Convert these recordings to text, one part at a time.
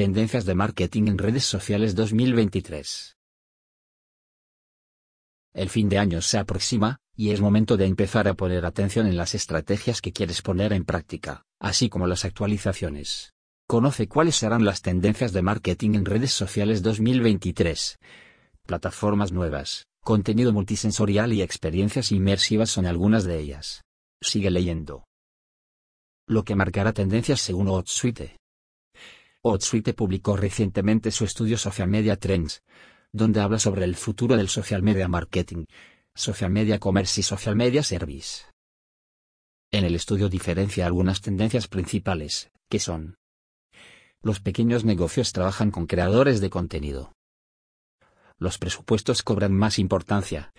Tendencias de marketing en redes sociales 2023. El fin de año se aproxima, y es momento de empezar a poner atención en las estrategias que quieres poner en práctica, así como las actualizaciones. Conoce cuáles serán las tendencias de marketing en redes sociales 2023. Plataformas nuevas, contenido multisensorial y experiencias inmersivas son algunas de ellas. Sigue leyendo. Lo que marcará tendencias según Outsuite. Outsuite publicó recientemente su estudio Social Media Trends, donde habla sobre el futuro del social media marketing, social media commerce y social media service. En el estudio diferencia algunas tendencias principales, que son los pequeños negocios trabajan con creadores de contenido. Los presupuestos cobran más importancia.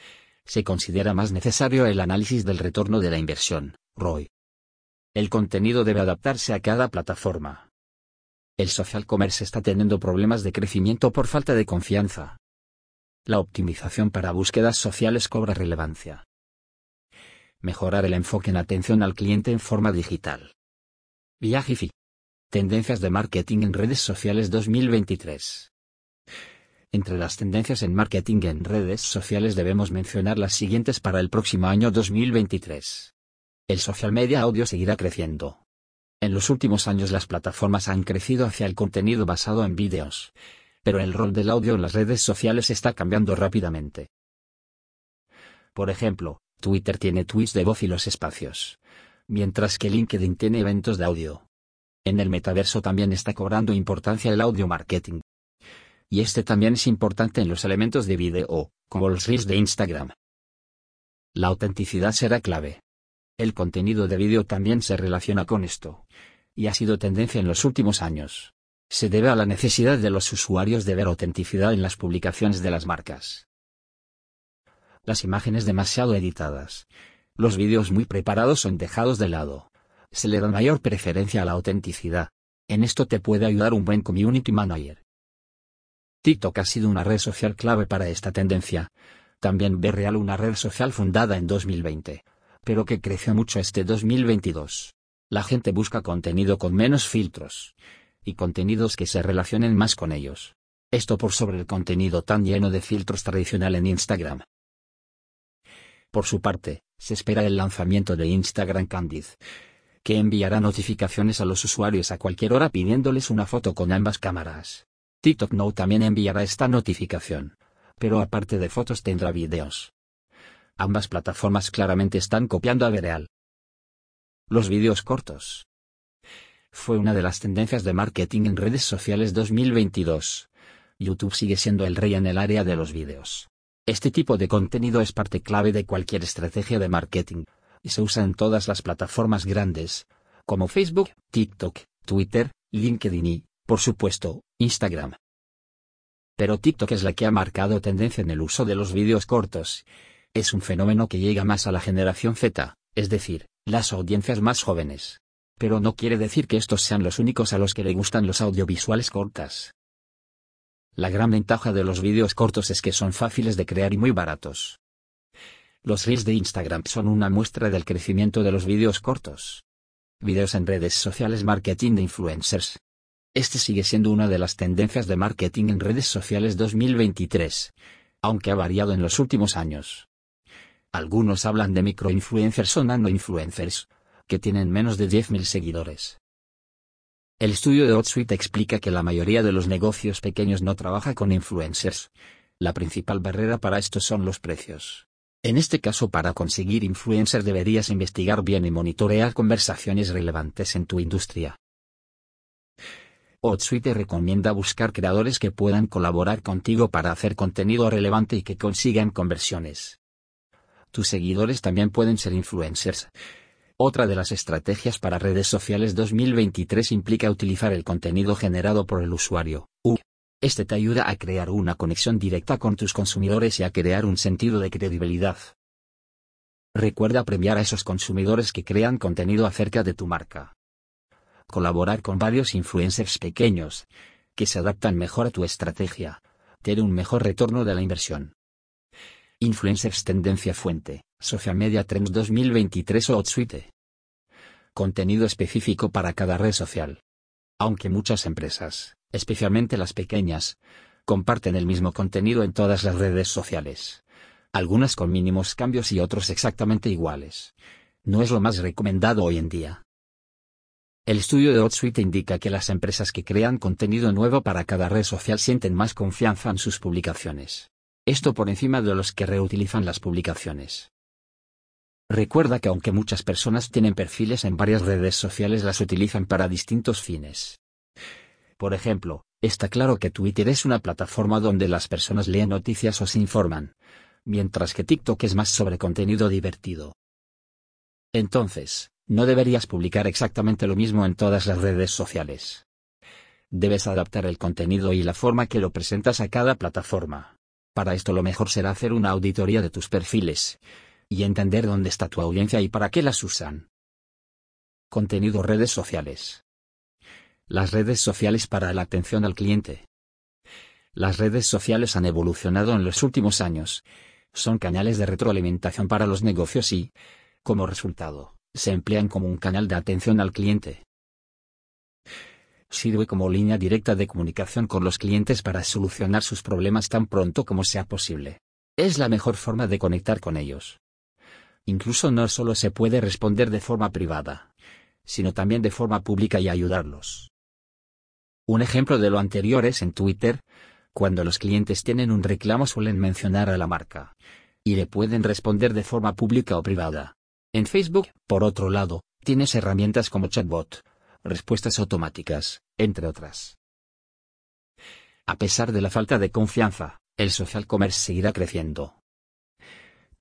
Se considera más necesario el análisis del retorno de la inversión, ROI. El contenido debe adaptarse a cada plataforma. El social commerce está teniendo problemas de crecimiento por falta de confianza. La optimización para búsquedas sociales cobra relevancia. Mejorar el enfoque en atención al cliente en forma digital. Viajifi. Tendencias de marketing en redes sociales 2023. Entre las tendencias en marketing en redes sociales debemos mencionar las siguientes para el próximo año 2023. El social media audio seguirá creciendo. En los últimos años las plataformas han crecido hacia el contenido basado en vídeos, pero el rol del audio en las redes sociales está cambiando rápidamente. Por ejemplo, Twitter tiene tweets de voz y los espacios, mientras que LinkedIn tiene eventos de audio. En el metaverso también está cobrando importancia el audio marketing. Y este también es importante en los elementos de video, como los reels de Instagram. La autenticidad será clave. El contenido de vídeo también se relaciona con esto. Y ha sido tendencia en los últimos años se debe a la necesidad de los usuarios de ver autenticidad en las publicaciones de las marcas. Las imágenes demasiado editadas. Los vídeos muy preparados son dejados de lado. Se le da mayor preferencia a la autenticidad. En esto te puede ayudar un buen community manager. TikTok ha sido una red social clave para esta tendencia. También ve real una red social fundada en 2020, pero que creció mucho este 2022. La gente busca contenido con menos filtros, y contenidos que se relacionen más con ellos. Esto por sobre el contenido tan lleno de filtros tradicional en Instagram. Por su parte, se espera el lanzamiento de Instagram Candid, que enviará notificaciones a los usuarios a cualquier hora pidiéndoles una foto con ambas cámaras. TikTok Now también enviará esta notificación, pero aparte de fotos tendrá videos. Ambas plataformas claramente están copiando a Vereal. Los vídeos cortos fue una de las tendencias de marketing en redes sociales 2022. YouTube sigue siendo el rey en el área de los vídeos. Este tipo de contenido es parte clave de cualquier estrategia de marketing, y se usa en todas las plataformas grandes, como Facebook, TikTok, Twitter, LinkedIn y, por supuesto, Instagram. Pero TikTok es la que ha marcado tendencia en el uso de los vídeos cortos. Es un fenómeno que llega más a la generación Z, es decir, las audiencias más jóvenes pero no quiere decir que estos sean los únicos a los que le gustan los audiovisuales cortas. La gran ventaja de los vídeos cortos es que son fáciles de crear y muy baratos. Los reels de Instagram son una muestra del crecimiento de los vídeos cortos. Videos en redes sociales Marketing de influencers. Este sigue siendo una de las tendencias de marketing en redes sociales 2023, aunque ha variado en los últimos años. Algunos hablan de microinfluencers o nanoinfluencers, que tienen menos de 10.000 seguidores. El estudio de HotSuite explica que la mayoría de los negocios pequeños no trabaja con influencers. La principal barrera para esto son los precios. En este caso para conseguir influencers deberías investigar bien y monitorear conversaciones relevantes en tu industria. HotSuite recomienda buscar creadores que puedan colaborar contigo para hacer contenido relevante y que consigan conversiones. Tus seguidores también pueden ser influencers, otra de las estrategias para redes sociales 2023 implica utilizar el contenido generado por el usuario. Este te ayuda a crear una conexión directa con tus consumidores y a crear un sentido de credibilidad. Recuerda premiar a esos consumidores que crean contenido acerca de tu marca. Colaborar con varios influencers pequeños, que se adaptan mejor a tu estrategia, tiene un mejor retorno de la inversión. Influencers Tendencia Fuente, Social Media Trends 2023 o Hotsuite. Contenido específico para cada red social. Aunque muchas empresas, especialmente las pequeñas, comparten el mismo contenido en todas las redes sociales. Algunas con mínimos cambios y otros exactamente iguales. No es lo más recomendado hoy en día. El estudio de HotSuite indica que las empresas que crean contenido nuevo para cada red social sienten más confianza en sus publicaciones. Esto por encima de los que reutilizan las publicaciones. Recuerda que aunque muchas personas tienen perfiles en varias redes sociales las utilizan para distintos fines. Por ejemplo, está claro que Twitter es una plataforma donde las personas leen noticias o se informan, mientras que TikTok es más sobre contenido divertido. Entonces, no deberías publicar exactamente lo mismo en todas las redes sociales. Debes adaptar el contenido y la forma que lo presentas a cada plataforma. Para esto lo mejor será hacer una auditoría de tus perfiles, y entender dónde está tu audiencia y para qué las usan. Contenido redes sociales. Las redes sociales para la atención al cliente. Las redes sociales han evolucionado en los últimos años. Son canales de retroalimentación para los negocios y, como resultado, se emplean como un canal de atención al cliente. Sirve como línea directa de comunicación con los clientes para solucionar sus problemas tan pronto como sea posible. Es la mejor forma de conectar con ellos. Incluso no solo se puede responder de forma privada, sino también de forma pública y ayudarlos. Un ejemplo de lo anterior es en Twitter, cuando los clientes tienen un reclamo suelen mencionar a la marca, y le pueden responder de forma pública o privada. En Facebook, por otro lado, tienes herramientas como chatbot, respuestas automáticas, entre otras. A pesar de la falta de confianza, el social commerce seguirá creciendo.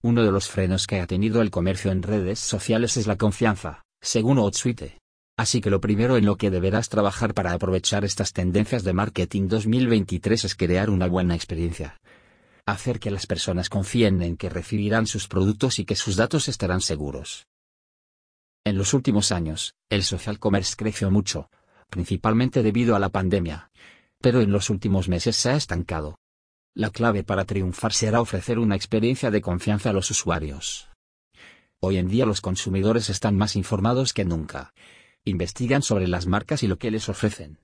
Uno de los frenos que ha tenido el comercio en redes sociales es la confianza, según Outsuite. Así que lo primero en lo que deberás trabajar para aprovechar estas tendencias de marketing 2023 es crear una buena experiencia. Hacer que las personas confíen en que recibirán sus productos y que sus datos estarán seguros. En los últimos años, el social commerce creció mucho, principalmente debido a la pandemia. Pero en los últimos meses se ha estancado. La clave para triunfar será ofrecer una experiencia de confianza a los usuarios. Hoy en día los consumidores están más informados que nunca investigan sobre las marcas y lo que les ofrecen.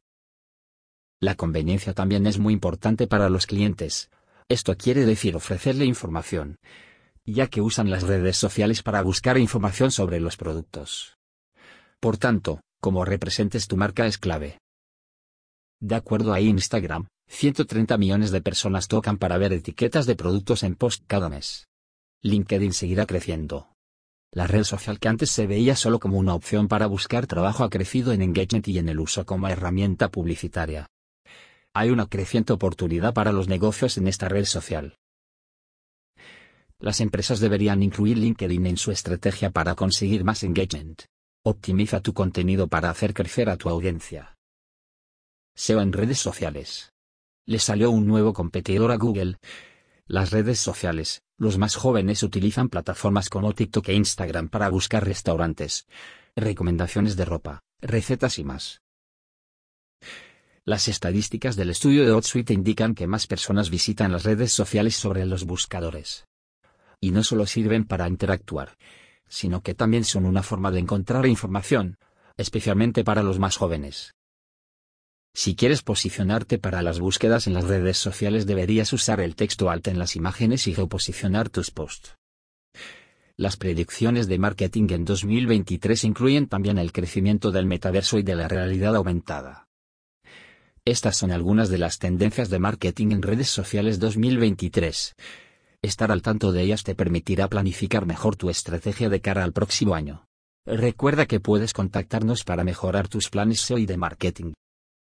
La conveniencia también es muy importante para los clientes. Esto quiere decir ofrecerle información, ya que usan las redes sociales para buscar información sobre los productos. Por tanto, como representes tu marca es clave. De acuerdo a Instagram, 130 millones de personas tocan para ver etiquetas de productos en post cada mes. LinkedIn seguirá creciendo. La red social que antes se veía solo como una opción para buscar trabajo ha crecido en engagement y en el uso como herramienta publicitaria. Hay una creciente oportunidad para los negocios en esta red social. Las empresas deberían incluir LinkedIn en su estrategia para conseguir más engagement. Optimiza tu contenido para hacer crecer a tu audiencia. SEO en redes sociales. Le salió un nuevo competidor a Google. Las redes sociales, los más jóvenes utilizan plataformas como TikTok e Instagram para buscar restaurantes, recomendaciones de ropa, recetas y más. Las estadísticas del estudio de HotSuite indican que más personas visitan las redes sociales sobre los buscadores. Y no solo sirven para interactuar, sino que también son una forma de encontrar información, especialmente para los más jóvenes. Si quieres posicionarte para las búsquedas en las redes sociales deberías usar el texto alto en las imágenes y geoposicionar tus posts. Las predicciones de marketing en 2023 incluyen también el crecimiento del metaverso y de la realidad aumentada. Estas son algunas de las tendencias de marketing en redes sociales 2023. Estar al tanto de ellas te permitirá planificar mejor tu estrategia de cara al próximo año. Recuerda que puedes contactarnos para mejorar tus planes SEO y de marketing.